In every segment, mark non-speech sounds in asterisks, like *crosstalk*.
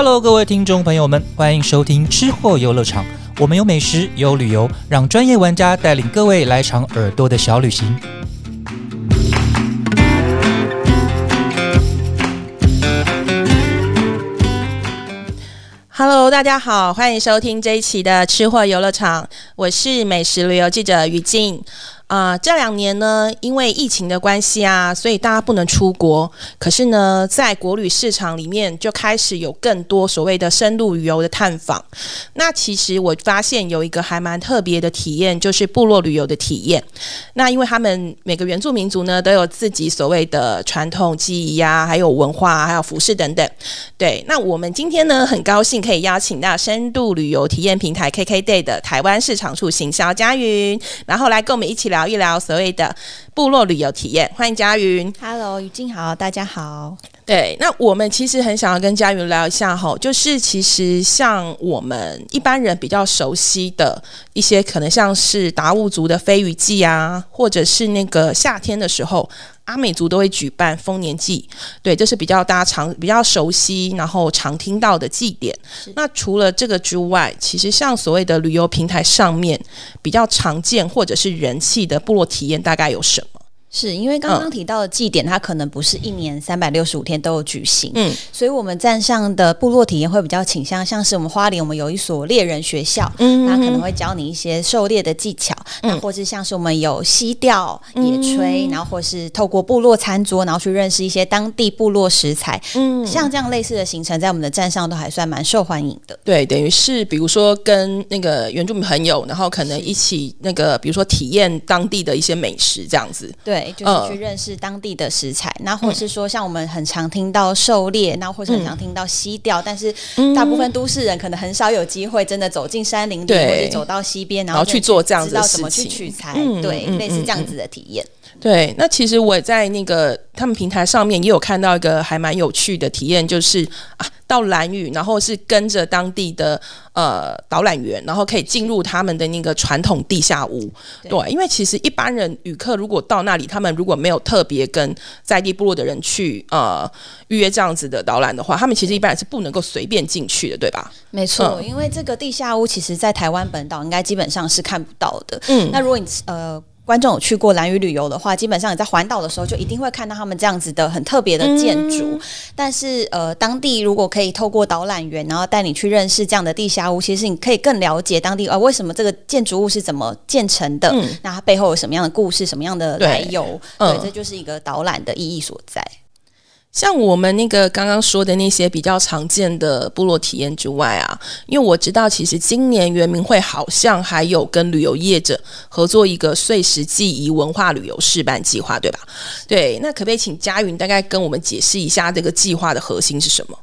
Hello，各位听众朋友们，欢迎收听吃货游乐场。我们有美食，有旅游，让专业玩家带领各位来场耳朵的小旅行。Hello，大家好，欢迎收听这一期的吃货游乐场，我是美食旅游记者于静。啊，这两年呢，因为疫情的关系啊，所以大家不能出国。可是呢，在国旅市场里面就开始有更多所谓的深度旅游的探访。那其实我发现有一个还蛮特别的体验，就是部落旅游的体验。那因为他们每个原住民族呢，都有自己所谓的传统记忆呀，还有文化，还有服饰等等。对，那我们今天呢，很高兴可以邀请到深度旅游体验平台 KKday 的台湾市场处行销佳云，然后来跟我们一起聊。聊一聊所谓的部落旅游体验，欢迎佳云。Hello，于静好，大家好。对，那我们其实很想要跟佳云聊一下哈，就是其实像我们一般人比较熟悉的一些，可能像是达悟族的飞鱼季啊，或者是那个夏天的时候。阿美族都会举办丰年祭，对，这是比较大家常比较熟悉，然后常听到的祭典。那除了这个之外，其实像所谓的旅游平台上面比较常见或者是人气的部落体验，大概有什么？是因为刚刚提到的祭典，它可能不是一年三百六十五天都有举行，嗯，所以我们站上的部落体验会比较倾向，像是我们花莲，我们有一所猎人学校，嗯，那可能会教你一些狩猎的技巧，那或是像是我们有溪钓、野炊，然后或是透过部落餐桌，然后去认识一些当地部落食材，嗯，像这样类似的行程，在我们的站上都还算蛮受欢迎的。对，等于是比如说跟那个原住民朋友，然后可能一起那个，比如说体验当地的一些美食这样子，对。对，就是去认识当地的食材，那或是说，像我们很常听到狩猎，那或者很常听到溪钓，但是大部分都市人可能很少有机会真的走进山林里，或者走到溪边，然后去做这样子的事情，取材，对，类似这样子的体验。对，那其实我在那个他们平台上面也有看到一个还蛮有趣的体验，就是啊，到蓝屿，然后是跟着当地的呃导览员，然后可以进入他们的那个传统地下屋。对，因为其实一般人旅客如果到那里，他们如果没有特别跟在地部落的人去呃预约这样子的导览的话，他们其实一般人是不能够随便进去的，对吧？没错，因为这个地下屋其实在台湾本岛应该基本上是看不到的。嗯，那如果你呃。观众有去过蓝屿旅游的话，基本上你在环岛的时候就一定会看到他们这样子的很特别的建筑。但是，呃，当地如果可以透过导览员，然后带你去认识这样的地下屋，其实你可以更了解当地呃为什么这个建筑物是怎么建成的，那它背后有什么样的故事，什么样的来由？对，这就是一个导览的意义所在。像我们那个刚刚说的那些比较常见的部落体验之外啊，因为我知道其实今年圆明会好像还有跟旅游业者合作一个碎石记忆文化旅游示范计划，对吧？对，那可不可以请佳云大概跟我们解释一下这个计划的核心是什么？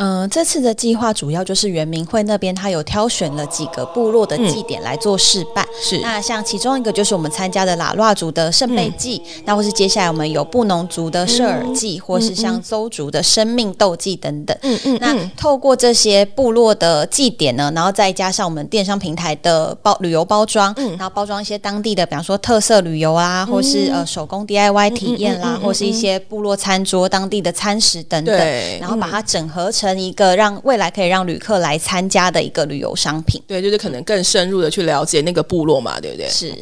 嗯，这次的计划主要就是圆明会那边，他有挑选了几个部落的祭典来做示范。是，那像其中一个就是我们参加的喇乱族的圣杯祭，那或是接下来我们有布农族的舍尔祭，或是像邹族的生命斗祭等等。嗯嗯，那透过这些部落的祭典呢，然后再加上我们电商平台的包旅游包装，然后包装一些当地的，比方说特色旅游啊，或是呃手工 DIY 体验啦，或是一些部落餐桌、当地的餐食等等，然后把它整合成。一个让未来可以让旅客来参加的一个旅游商品，对，就是可能更深入的去了解那个部落嘛，对不对？是，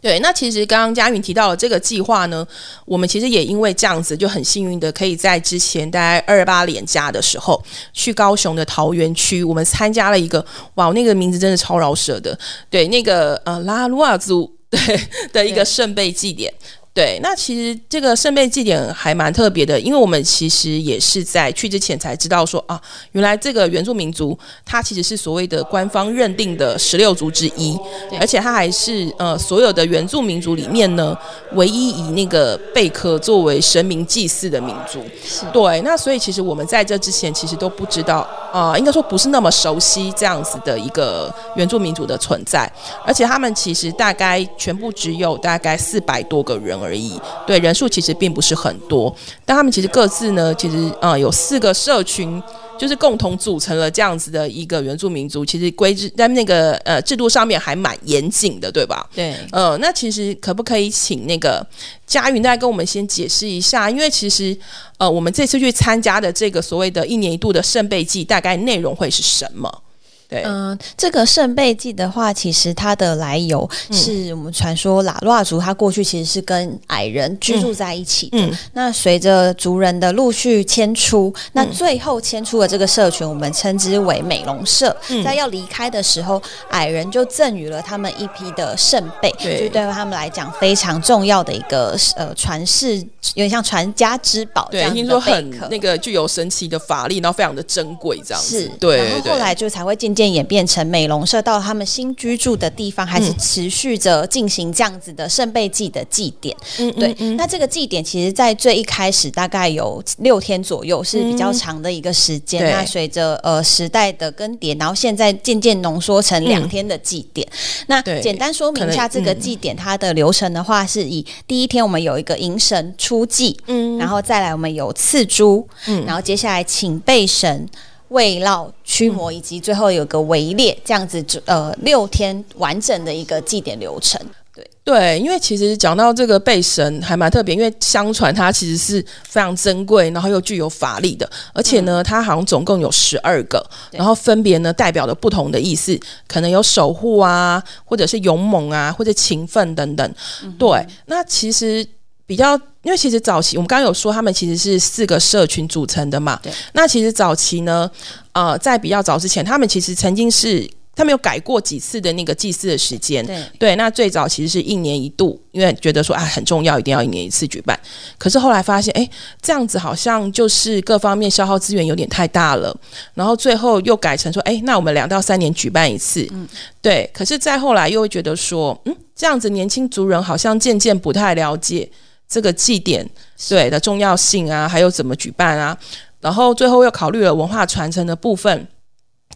对。那其实刚刚佳云提到了这个计划呢，我们其实也因为这样子就很幸运的，可以在之前大概二八年假的时候去高雄的桃园区，我们参加了一个哇，那个名字真的超饶舌的，对，那个呃拉鲁瓦族对的一个圣杯祭典。对，那其实这个圣杯祭典还蛮特别的，因为我们其实也是在去之前才知道说啊，原来这个原住民族它其实是所谓的官方认定的十六族之一，而且它还是呃所有的原住民族里面呢唯一以那个贝壳作为神明祭祀的民族。对，那所以其实我们在这之前其实都不知道啊，应该说不是那么熟悉这样子的一个原住民族的存在，而且他们其实大概全部只有大概四百多个人。而已，对人数其实并不是很多，但他们其实各自呢，其实呃有四个社群就是共同组成了这样子的一个原住民族，其实规制在那个呃制度上面还蛮严谨的，对吧？对，呃，那其实可不可以请那个佳云大概跟我们先解释一下？因为其实呃，我们这次去参加的这个所谓的一年一度的圣贝祭，大概内容会是什么？嗯，这个圣贝祭的话，其实它的来由是我们传说拉拉族，它过去其实是跟矮人居住在一起的。那随着族人的陆续迁出，那最后迁出的这个社群，我们称之为美容社。在要离开的时候，矮人就赠予了他们一批的圣贝，就对他们来讲非常重要的一个呃传世，有点像传家之宝。对，听说很那个具有神奇的法力，然后非常的珍贵，这样子。对，然后后来就才会渐渐。演变成美容社，到他们新居住的地方，还是持续着进行这样子的圣贝祭的祭典。嗯，对。那这个祭典其实，在最一开始大概有六天左右，是比较长的一个时间。那随着呃时代的更迭，然后现在渐渐浓缩成两天的祭典。那简单说明一下这个祭典它的流程的话，是以第一天我们有一个迎神出祭，嗯，然后再来我们有刺珠，嗯，然后接下来请备神。围绕驱魔，以及最后有个围猎，这样子，呃，六天完整的一个祭典流程。对对，因为其实讲到这个背神还蛮特别，因为相传它其实是非常珍贵，然后又具有法力的，而且呢，它好像总共有十二个，然后分别呢代表了不同的意思，可能有守护啊，或者是勇猛啊，或者勤奋等等。对，那其实。比较，因为其实早期我们刚刚有说，他们其实是四个社群组成的嘛。对。那其实早期呢，呃，在比较早之前，他们其实曾经是，他们有改过几次的那个祭祀的时间。对。对。那最早其实是一年一度，因为觉得说啊很重要，一定要一年一次举办。可是后来发现，哎，这样子好像就是各方面消耗资源有点太大了。然后最后又改成说，哎，那我们两到三年举办一次。嗯。对。可是再后来又会觉得说，嗯，这样子年轻族人好像渐渐不太了解。这个祭典对的重要性啊，还有怎么举办啊？然后最后又考虑了文化传承的部分，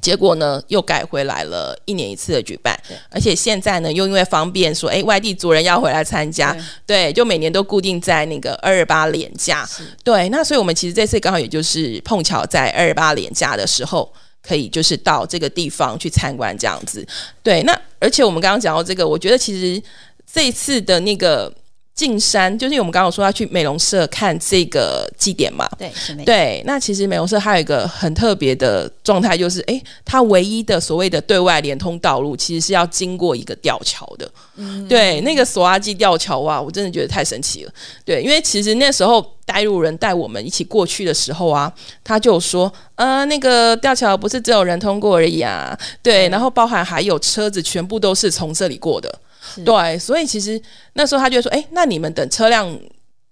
结果呢又改回来了一年一次的举办。而且现在呢又因为方便，说哎外地族人要回来参加，对，就每年都固定在那个二二八连假。对，那所以我们其实这次刚好也就是碰巧在二二八连假的时候，可以就是到这个地方去参观这样子。对，那而且我们刚刚讲到这个，我觉得其实这次的那个。进山就是我们刚刚说要去美容社看这个祭典嘛，对，对。那其实美容社还有一个很特别的状态，就是哎，它唯一的所谓的对外连通道路，其实是要经过一个吊桥的。嗯，对，那个索阿基吊桥哇，我真的觉得太神奇了。对，因为其实那时候带路人带我们一起过去的时候啊，他就说，呃，那个吊桥不是只有人通过而已啊，对，然后包含还有车子，全部都是从这里过的。对，所以其实那时候他就说：“哎，那你们等车辆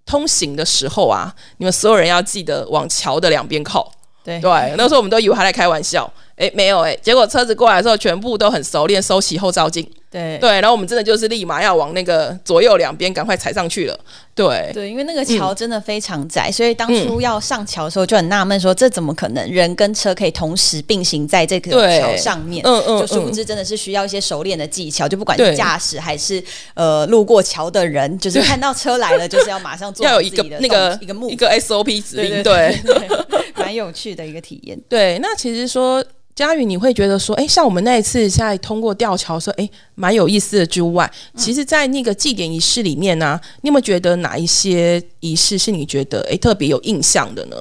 通行的时候啊，你们所有人要记得往桥的两边靠。”对对，那时候我们都以为他在开玩笑。哎，没有哎，结果车子过来的时候，全部都很熟练，收起后照镜。对对，然后我们真的就是立马要往那个左右两边赶快踩上去了。对对，因为那个桥真的非常窄，所以当初要上桥的时候就很纳闷，说这怎么可能人跟车可以同时并行在这个桥上面？嗯嗯，就殊不知真的是需要一些熟练的技巧，就不管是驾驶还是呃路过桥的人，就是看到车来了，就是要马上做 *laughs* 要有一个那个一个目一个 SOP 指令，对，*laughs* 蛮有趣的一个体验。对，那其实说。佳宇，你会觉得说，哎，像我们那一次在通过吊桥说，哎，蛮有意思的之外，其实，在那个祭典仪式里面呢，你有没有觉得哪一些仪式是你觉得哎特别有印象的呢？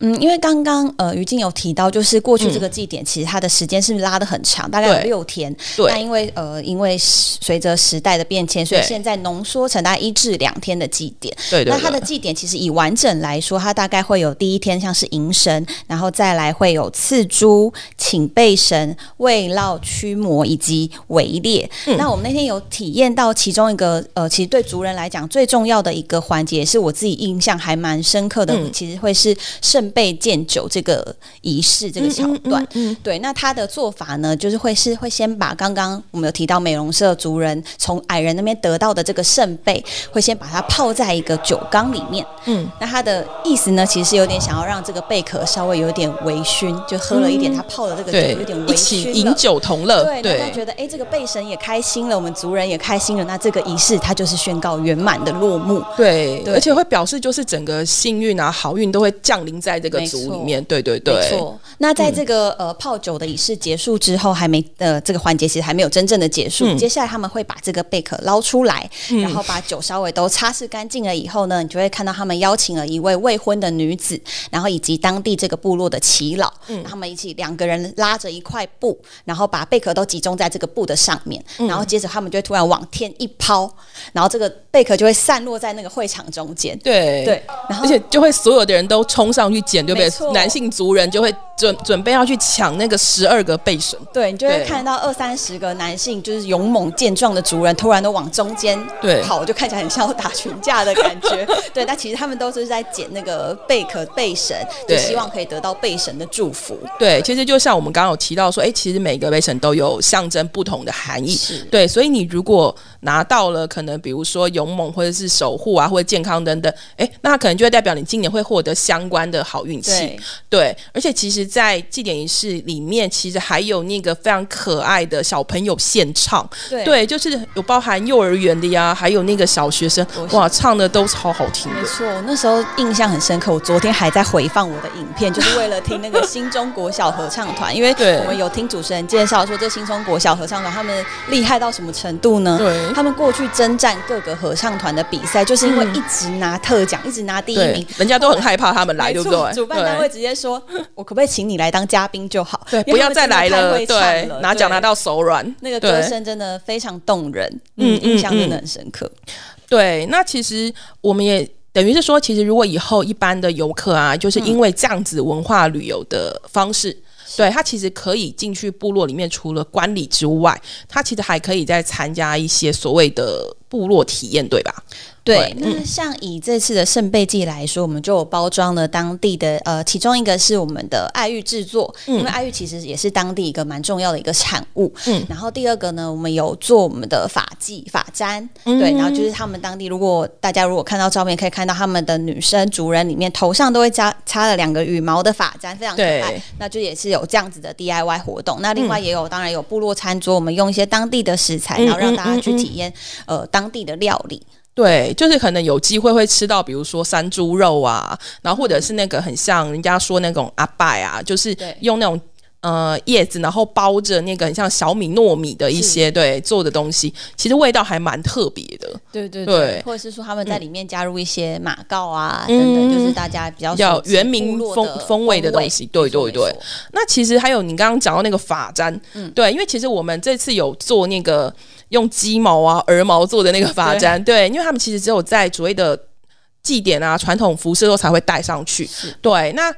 嗯，因为刚刚呃于静有提到，就是过去这个祭典其实它的时间是拉的很长，大概有六天。对。那因为呃因为随着时代的变迁，所以现在浓缩成大概一至两天的祭典。对对。那它的祭典其实以完整来说，它大概会有第一天像是迎神，然后再来会有刺珠、请备神、慰绕驱魔以及围猎。那我们那天有体验到其中一个呃，其实对族人来讲最重要的一个环节，是我自己印象还蛮深刻的，其实会是圣。被建酒这个仪式这个桥段，对，那他的做法呢，就是会是会先把刚刚我们有提到美容社族人从矮人那边得到的这个圣贝，会先把它泡在一个酒缸里面。嗯，那他的意思呢，其实是有点想要让这个贝壳稍微有点微醺，就喝了一点他泡的这个酒，有点微醺，饮酒同乐。对，他觉得哎，这个贝神也开心了，我们族人也开心了，那这个仪式它就是宣告圆满的落幕。对，而且会表示就是整个幸运啊、好运都会降临在。在这个组里面。对对对，没错。那在这个呃泡酒的仪式结束之后，还没呃这个环节其实还没有真正的结束。接下来他们会把这个贝壳捞出来，然后把酒稍微都擦拭干净了以后呢，你就会看到他们邀请了一位未婚的女子，然后以及当地这个部落的耆老，他们一起两个人拉着一块布，然后把贝壳都集中在这个布的上面，然后接着他们就会突然往天一抛，然后这个贝壳就会散落在那个会场中间。对对，然后而且就会所有的人都冲上去捡，对不对？男性族人就会准准备要去抢那个十二个贝神。对你就会看到二三十个男性，就是勇猛健壮的族人，突然都往中间跑，就看起来很像要打群架的感觉。*laughs* 对，但其实他们都是在捡那个贝壳贝神，就希望可以得到贝神的祝福。对，其实就像我们刚刚有提到说，哎，其实每个贝神都有象征不同的含义。是对，所以你如果拿到了，可能比如说勇猛或者是守护啊，或者健康等等，哎，那可能就会代表你今年会获得相关的好运气。对，而且其实，在祭典仪式里面，其实还有那个非常可爱的小朋友献唱。对，就是有包含幼儿园的呀，还有那个小学生，哇，唱的都超好听的。没错，那时候印象很深刻。我昨天还在回放我的影片，就是为了听那个新中国小合唱团，因为我们有听主持人介绍说，这新中国小合唱团他们厉害到什么程度呢？对，他们过去征战各个合唱团的比赛，就是因为一直拿特奖，一直拿第一名，人家都很害怕他们来，对不对？主办单位直接说：“我可不可以请你来当嘉宾就好？对，不要再来了。”对，拿奖拿到手软，那个歌声真的非常动人，嗯，印象真的很深刻。对，那其实我们也等于是说，其实如果以后一般的游客啊，就是因为这样子文化旅游的方式。对他其实可以进去部落里面，除了观礼之外，他其实还可以再参加一些所谓的部落体验，对吧？对，那像以这次的圣贝祭来说，我们就有包装了当地的呃，其中一个是我们的爱玉制作，因为爱玉其实也是当地一个蛮重要的一个产物。嗯，然后第二个呢，我们有做我们的发髻、发簪，对，然后就是他们当地，如果大家如果看到照片，可以看到他们的女生族人里面头上都会加插了两个羽毛的发簪，非常可爱。那就也是有这样子的 DIY 活动。那另外也有，当然有部落餐桌，我们用一些当地的食材，然后让大家去体验呃当地的料理。对，就是可能有机会会吃到，比如说山猪肉啊，然后或者是那个很像人家说那种阿拜啊，就是用那种呃叶子，然后包着那个很像小米糯米的一些对做的东西，其实味道还蛮特别的。对对对，或者是说他们在里面加入一些马告啊等等，就是大家比较要原民风风味的东西。对对对，那其实还有你刚刚讲到那个发簪，嗯，对，因为其实我们这次有做那个。用鸡毛啊、鹅毛做的那个发簪，对，因为他们其实只有在所谓的祭典啊、传统服饰后才会戴上去。对，那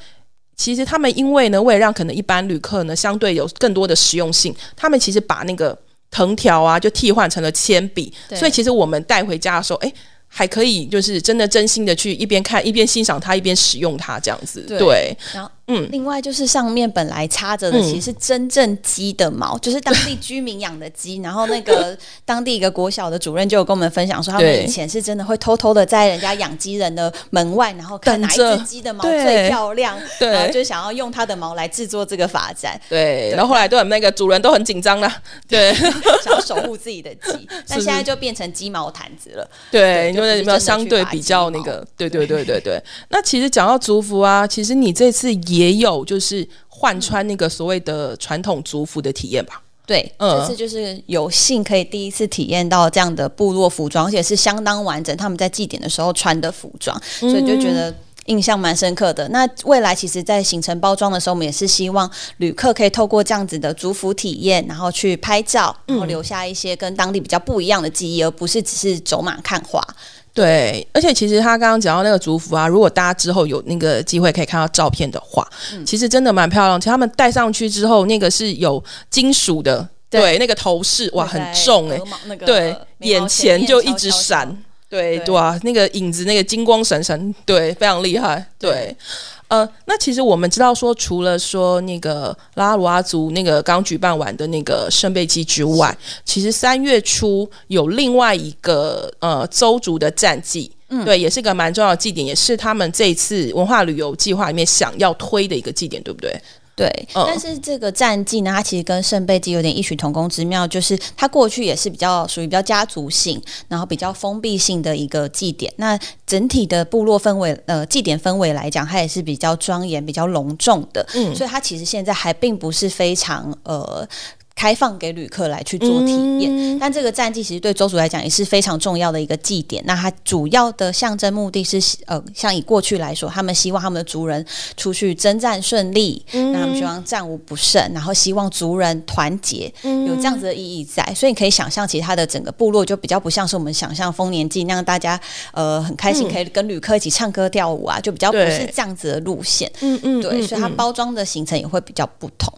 其实他们因为呢，为了让可能一般旅客呢相对有更多的实用性，他们其实把那个藤条啊就替换成了铅笔，所以其实我们带回家的时候，哎。还可以，就是真的真心的去一边看一边欣赏它，一边使用它这样子。对，然后嗯，另外就是上面本来插着的其实是真正鸡的毛，就是当地居民养的鸡。*laughs* 然后那个当地一个国小的主任就有跟我们分享说，他们以前是真的会偷偷的在人家养鸡人的门外，然后看哪一只鸡的毛最漂亮，然后就想要用它的毛来制作这个发簪。对，然后后来对那个主人都很紧张了，对，*laughs* 想要守护自己的鸡，*laughs* 但现在就变成鸡毛毯子了。对。因为有没有相对比较那个？对对对对对。那其实讲到族服啊，其实你这次也有就是换穿那个所谓的传统族服的体验吧？对，这次就是有幸可以第一次体验到这样的部落服装，而且是相当完整。他们在祭典的时候穿的服装，所以就觉得。印象蛮深刻的。那未来其实，在行程包装的时候，我们也是希望旅客可以透过这样子的族服体验，然后去拍照，然后留下一些跟当地比较不一样的记忆，而不是只是走马看花。对，而且其实他刚刚讲到那个族服啊，如果大家之后有那个机会可以看到照片的话，其实真的蛮漂亮。其实他们戴上去之后，那个是有金属的，对，那个头饰哇，很重哎，对，眼前就一直闪。对对啊，那个影子，那个金光闪闪，对，非常厉害。对，呃，那其实我们知道说，除了说那个拉鲁阿族那个刚举办完的那个圣贝基之外，其实三月初有另外一个呃邹族的战绩，嗯，对，也是个蛮重要的祭典，也是他们这一次文化旅游计划里面想要推的一个祭典，对不对？对，但是这个战绩呢，它其实跟圣贝祭有点异曲同工之妙，就是它过去也是比较属于比较家族性，然后比较封闭性的一个祭典。那整体的部落氛围，呃，祭典氛围来讲，它也是比较庄严、比较隆重的。嗯，所以它其实现在还并不是非常呃。开放给旅客来去做体验，但这个战绩其实对州主来讲也是非常重要的一个祭典。那它主要的象征目的是，呃，像以过去来说，他们希望他们的族人出去征战顺利，那他们希望战无不胜，然后希望族人团结，有这样子的意义在。所以你可以想象，其实它的整个部落就比较不像是我们想象丰年祭那样，大家呃很开心可以跟旅客一起唱歌跳舞啊，就比较不是这样子的路线。嗯嗯，对，所以它包装的行程也会比较不同。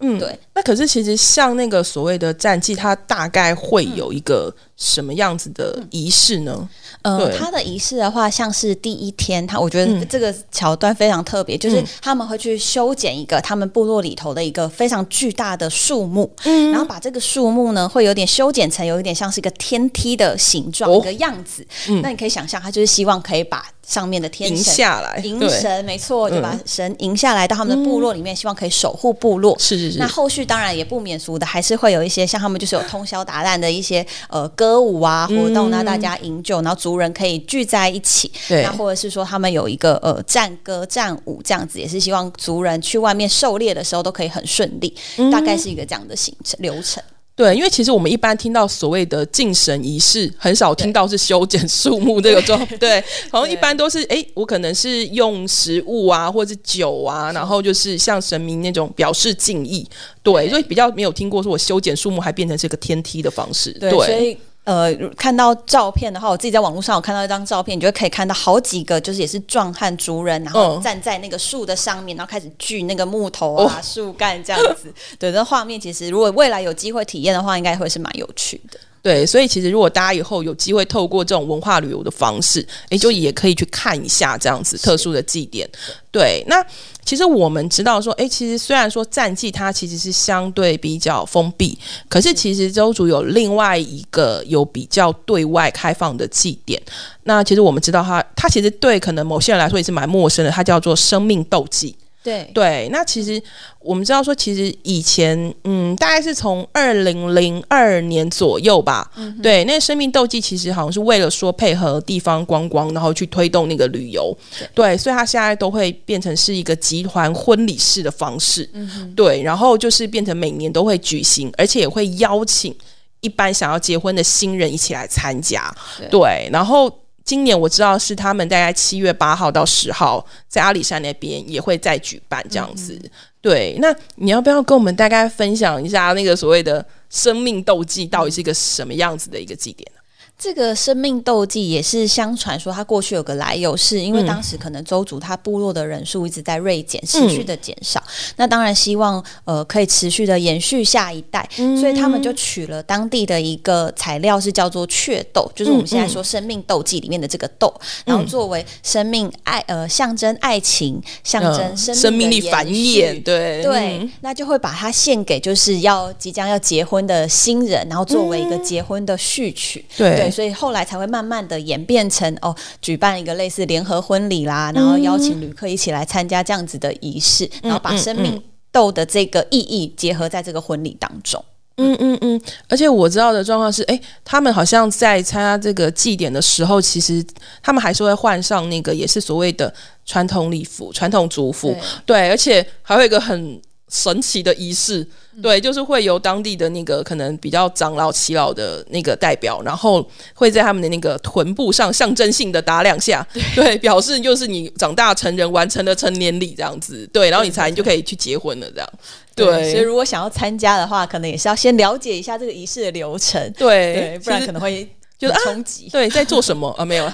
嗯，对。那可是其实像像那个所谓的战绩，它大概会有一个什么样子的仪式呢？呃，他的仪式的话，像是第一天，他我觉得这个桥段非常特别，就是他们会去修剪一个他们部落里头的一个非常巨大的树木，嗯，然后把这个树木呢，会有点修剪成有一点像是一个天梯的形状一个样子。那你可以想象，他就是希望可以把上面的天神下来，迎神，没错，就把神迎下来到他们的部落里面，希望可以守护部落。是是是。那后续当然也不免俗的，还是会有一些像他们就是有通宵达旦的一些呃歌舞啊活动，那大家饮酒，然后族人可以聚在一起。对。那或者是说他们有一个呃战歌战舞这样子，也是希望族人去外面狩猎的时候都可以很顺利。大概是一个这样的行程流程。对，因为其实我们一般听到所谓的敬神仪式，很少听到是修剪树木这个状。对，*laughs* *laughs* 好像一般都是哎，我可能是用食物啊，或者是酒啊，然后就是向神明那种表示敬意。对，所以比较没有听过说我修剪树木还变成是个天梯的方式。对，所以。呃，看到照片的话，我自己在网络上有看到一张照片，你就可以看到好几个，就是也是壮汉族人，然后站在那个树的上面，然后开始锯那个木头啊、树干这样子。对，那画面其实如果未来有机会体验的话，应该会是蛮有趣的。对，所以其实如果大家以后有机会透过这种文化旅游的方式，哎，就也可以去看一下这样子特殊的祭典。对，那其实我们知道说，哎，其实虽然说战绩它其实是相对比较封闭，可是其实周主有另外一个有比较对外开放的祭典。那其实我们知道，它它其实对可能某些人来说也是蛮陌生的，它叫做生命斗技。对对，那其实我们知道说，其实以前，嗯，大概是从二零零二年左右吧。对，那生命斗技其实好像是为了说配合地方观光，然后去推动那个旅游。对，所以它现在都会变成是一个集团婚礼式的方式。对，然后就是变成每年都会举行，而且也会邀请一般想要结婚的新人一起来参加。对，然后。今年我知道是他们大概七月八号到十号在阿里山那边也会再举办这样子。对，那你要不要跟我们大概分享一下那个所谓的生命斗技到底是一个什么样子的一个祭典？这个生命斗技也是相传说，它过去有个来由，是因为当时可能周族他部落的人数一直在锐减，持续的减少。那当然希望呃可以持续的延续下一代，所以他们就取了当地的一个材料，是叫做雀豆，就是我们现在说生命斗技里面的这个豆，然后作为生命爱呃象征爱情，象征生命力繁衍，对对，那就会把它献给就是要即将要结婚的新人，然后作为一个结婚的序曲，对。所以后来才会慢慢的演变成哦，举办一个类似联合婚礼啦，然后邀请旅客一起来参加这样子的仪式，然后把生命斗的这个意义结合在这个婚礼当中。嗯嗯嗯，而且我知道的状况是，哎，他们好像在参加这个祭典的时候，其实他们还是会换上那个也是所谓的传统礼服、传统族服，对，而且还有一个很。神奇的仪式，对，就是会由当地的那个可能比较长老、耆老的那个代表，然后会在他们的那个臀部上象征性的打两下，对，表示就是你长大成人，完成了成年礼这样子，对，然后你才你就可以去结婚了这样，对。所以如果想要参加的话，可能也是要先了解一下这个仪式的流程，对，不然可能会。就是冲击，对，在做什么啊？没有，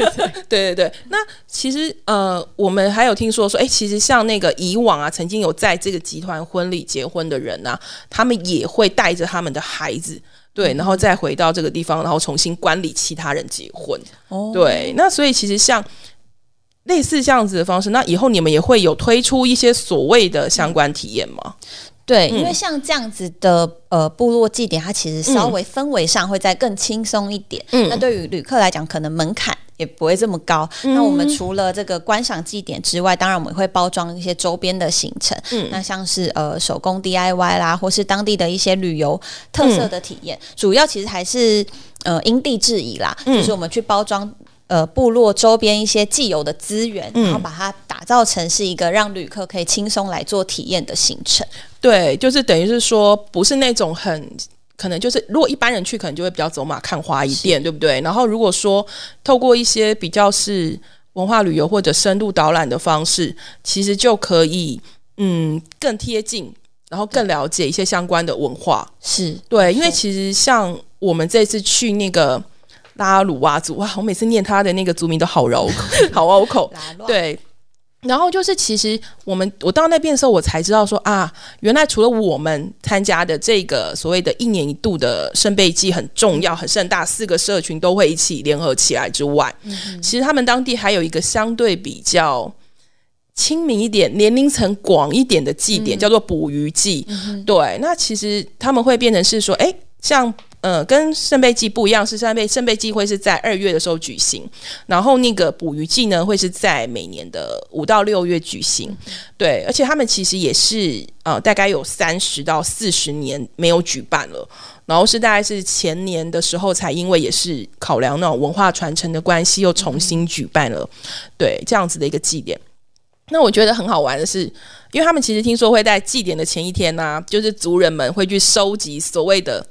*laughs* 对对对。那其实呃，我们还有听说说，哎，其实像那个以往啊，曾经有在这个集团婚礼结婚的人啊，他们也会带着他们的孩子，对，然后再回到这个地方，然后重新管理其他人结婚。哦，对。那所以其实像类似这样子的方式，那以后你们也会有推出一些所谓的相关体验吗？对，因为像这样子的呃部落祭典，它其实稍微氛围上会再更轻松一点。嗯，那对于旅客来讲，可能门槛也不会这么高。那我们除了这个观赏祭典之外，当然我们会包装一些周边的行程。嗯，那像是呃手工 DIY 啦，或是当地的一些旅游特色的体验，主要其实还是呃因地制宜啦，就是我们去包装。呃，部落周边一些既有的资源，然后把它打造成是一个让旅客可以轻松来做体验的行程。对，就是等于是说，不是那种很可能就是，如果一般人去，可能就会比较走马看花一点，对不对？然后如果说透过一些比较是文化旅游或者深度导览的方式，其实就可以嗯更贴近，然后更了解一些相关的文化。是对，因为其实像我们这次去那个。拉鲁哇族哇，我每次念他的那个族名都好绕口，*laughs* 好拗口。对，然后就是其实我们我到那边的时候，我才知道说啊，原来除了我们参加的这个所谓的一年一度的圣贝祭很重要、很盛大，四个社群都会一起联合起来之外，其实他们当地还有一个相对比较亲民一点、年龄层广一点的祭典，叫做捕鱼祭。对，那其实他们会变成是说，哎，像。呃，跟圣杯祭不一样，是圣杯圣杯祭会是在二月的时候举行，然后那个捕鱼季呢会是在每年的五到六月举行。对，而且他们其实也是呃，大概有三十到四十年没有举办了，然后是大概是前年的时候才因为也是考量那种文化传承的关系，又重新举办了。对，这样子的一个祭典。那我觉得很好玩的是，因为他们其实听说会在祭典的前一天呢，就是族人们会去收集所谓的。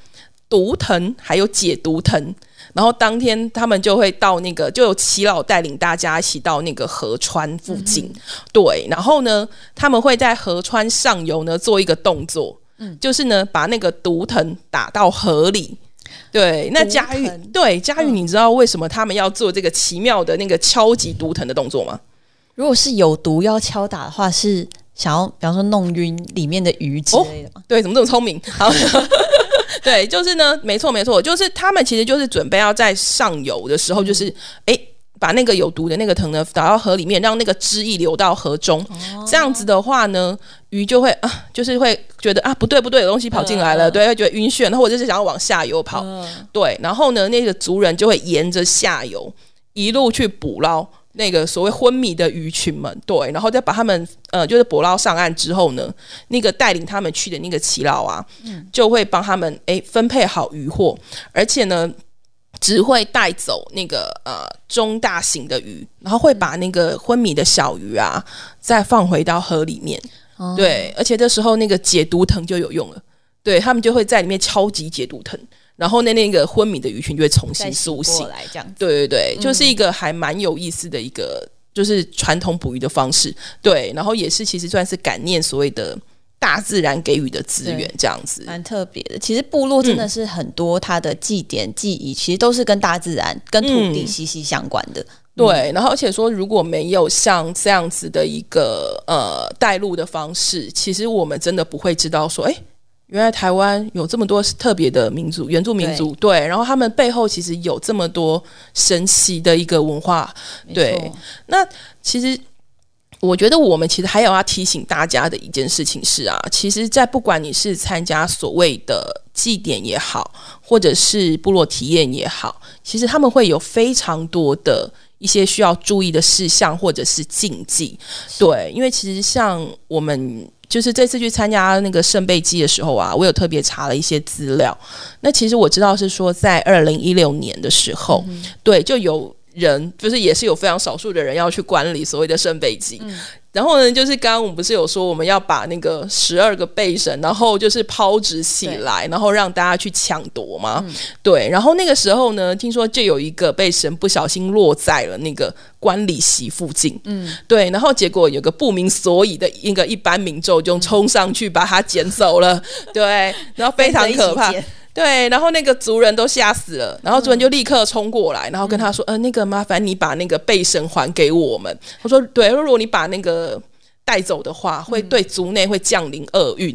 毒藤还有解毒藤，然后当天他们就会到那个，就有齐老带领大家一起到那个河川附近，对，然后呢，他们会在河川上游呢做一个动作，嗯，就是呢把那个毒藤打到河里，对，那佳玉，对佳玉，你知道为什么他们要做这个奇妙的那个敲击毒藤的动作吗？如果是有毒要敲打的话，是想要比方说弄晕里面的鱼之类的吗？对，怎么这么聪明？好。*laughs* 对，就是呢，没错没错，就是他们其实就是准备要在上游的时候，就是哎，把那个有毒的那个藤呢打到河里面，让那个汁液流到河中。这样子的话呢，鱼就会啊，就是会觉得啊，不对不对，有东西跑进来了，对，会觉得晕眩，或者是想要往下游跑。对，然后呢，那个族人就会沿着下游一路去捕捞。那个所谓昏迷的鱼群们，对，然后再把他们呃，就是捕捞上岸之后呢，那个带领他们去的那个耆老啊，就会帮他们诶分配好渔获，而且呢，只会带走那个呃中大型的鱼，然后会把那个昏迷的小鱼啊再放回到河里面，对，而且这时候那个解毒藤就有用了，对他们就会在里面超级解毒藤。然后那那个昏迷的鱼群就会重新苏醒，这样对对对，就是一个还蛮有意思的一个，就是传统捕鱼的方式。对，然后也是其实算是感念所谓的大自然给予的资源，这样子蛮特别的。其实部落真的是很多它的祭典记忆，其实都是跟大自然、跟土地息息相关的。对，然后而且说如果没有像这样子的一个呃带路的方式，其实我们真的不会知道说，哎。原来台湾有这么多特别的民族，原住民族对，然后他们背后其实有这么多神奇的一个文化，对。那其实我觉得我们其实还有要提醒大家的一件事情是啊，其实，在不管你是参加所谓的祭典也好，或者是部落体验也好，其实他们会有非常多的一些需要注意的事项或者是禁忌，对，因为其实像我们。就是这次去参加那个圣杯祭的时候啊，我有特别查了一些资料。那其实我知道是说，在二零一六年的时候，对，就有人就是也是有非常少数的人要去管理所谓的圣杯祭。然后呢，就是刚刚我们不是有说我们要把那个十二个贝神，然后就是抛掷起来，然后让大家去抢夺吗？对。然后那个时候呢，听说就有一个贝神不小心落在了那个观礼席附近。嗯，对。然后结果有个不明所以的一个一般民众就冲上去把它捡走了。*laughs* 对，然后非常可怕。对，然后那个族人都吓死了，然后族人就立刻冲过来，然后跟他说：“呃，那个麻烦你把那个背绳还给我们。”他说：“对，如果你把那个带走的话，会对族内会降临厄运。”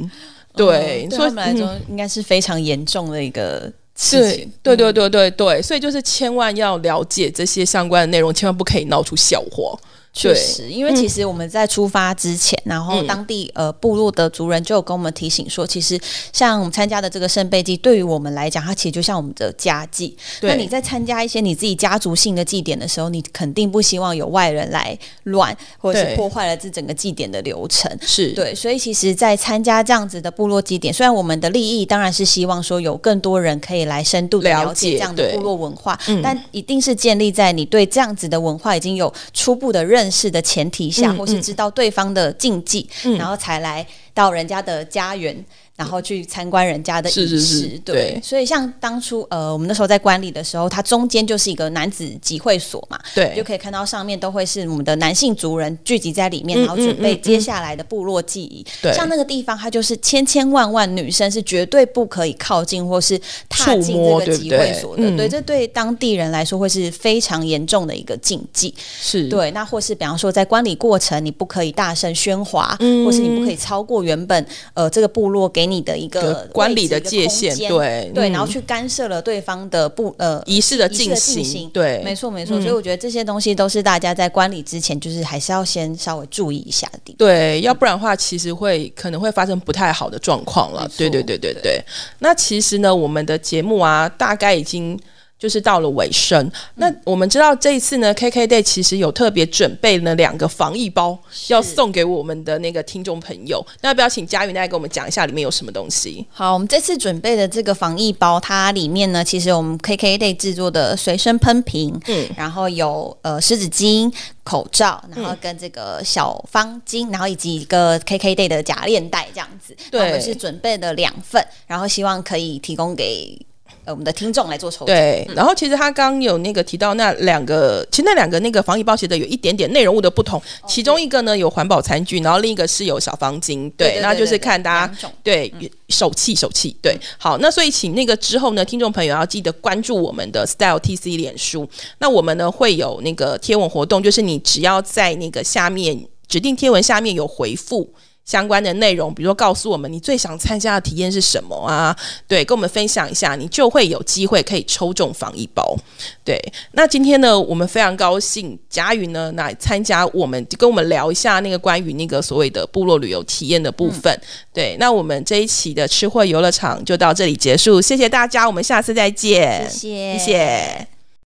对，对他们来说应该是非常严重的一个事情。对，对，对，对，对，所以就是千万要了解这些相关的内容，千万不可以闹出笑话。确实，因为其实我们在出发之前，然后当地呃部落的族人就有跟我们提醒说，其实像我们参加的这个圣杯祭，对于我们来讲，它其实就像我们的家祭。那你在参加一些你自己家族性的祭典的时候，你肯定不希望有外人来乱，或者是破坏了这整个祭典的流程。是对，所以其实，在参加这样子的部落祭典，虽然我们的利益当然是希望说有更多人可以来深度的了解这样的部落文化，但一定是建立在你对这样子的文化已经有初步的认。认识的前提下，或是知道对方的禁忌，然后才来到人家的家园。然后去参观人家的是是是，对，所以像当初呃，我们那时候在观礼的时候，它中间就是一个男子集会所嘛，对，就可以看到上面都会是我们的男性族人聚集在里面，然后准备接下来的部落记忆。对，像那个地方，它就是千千万万女生是绝对不可以靠近或是踏进这个集会所的，对，这对当地人来说会是非常严重的一个禁忌。是对，那或是比方说在观礼过程，你不可以大声喧哗，或是你不可以超过原本呃这个部落给。你的一个管理的界限，对对，然后去干涉了对方的不呃仪式的进行，对，没错没错。所以我觉得这些东西都是大家在观礼之前，就是还是要先稍微注意一下的。对，要不然的话，其实会可能会发生不太好的状况了。对对对对对。那其实呢，我们的节目啊，大概已经。就是到了尾声，那我们知道这一次呢，KK Day 其实有特别准备了两个防疫包，要送给我们的那个听众朋友。那要不要请佳云来给我们讲一下里面有什么东西？好，我们这次准备的这个防疫包，它里面呢，其实我们 KK Day 制作的随身喷瓶，嗯，然后有呃湿纸巾、口罩，然后跟这个小方巾，然后以及一个 KK Day 的假链袋这样子。对，我们是准备了两份，然后希望可以提供给。呃，我们的听众来做抽奖。对，然后其实他刚有那个提到那两个，其实那两个那个防疫包写的有一点点内容物的不同。其中一个呢有环保餐具，然后另一个是有小方巾。对，那就是看大家对手气手气。对，好，那所以请那个之后呢，听众朋友要记得关注我们的 Style TC 脸书。那我们呢会有那个贴文活动，就是你只要在那个下面指定贴文下面有回复。相关的内容，比如说告诉我们你最想参加的体验是什么啊？对，跟我们分享一下，你就会有机会可以抽中防疫包。对，那今天呢，我们非常高兴佳云呢来参加，我们跟我们聊一下那个关于那个所谓的部落旅游体验的部分。对，那我们这一期的吃货游乐场就到这里结束，谢谢大家，我们下次再见，谢谢谢。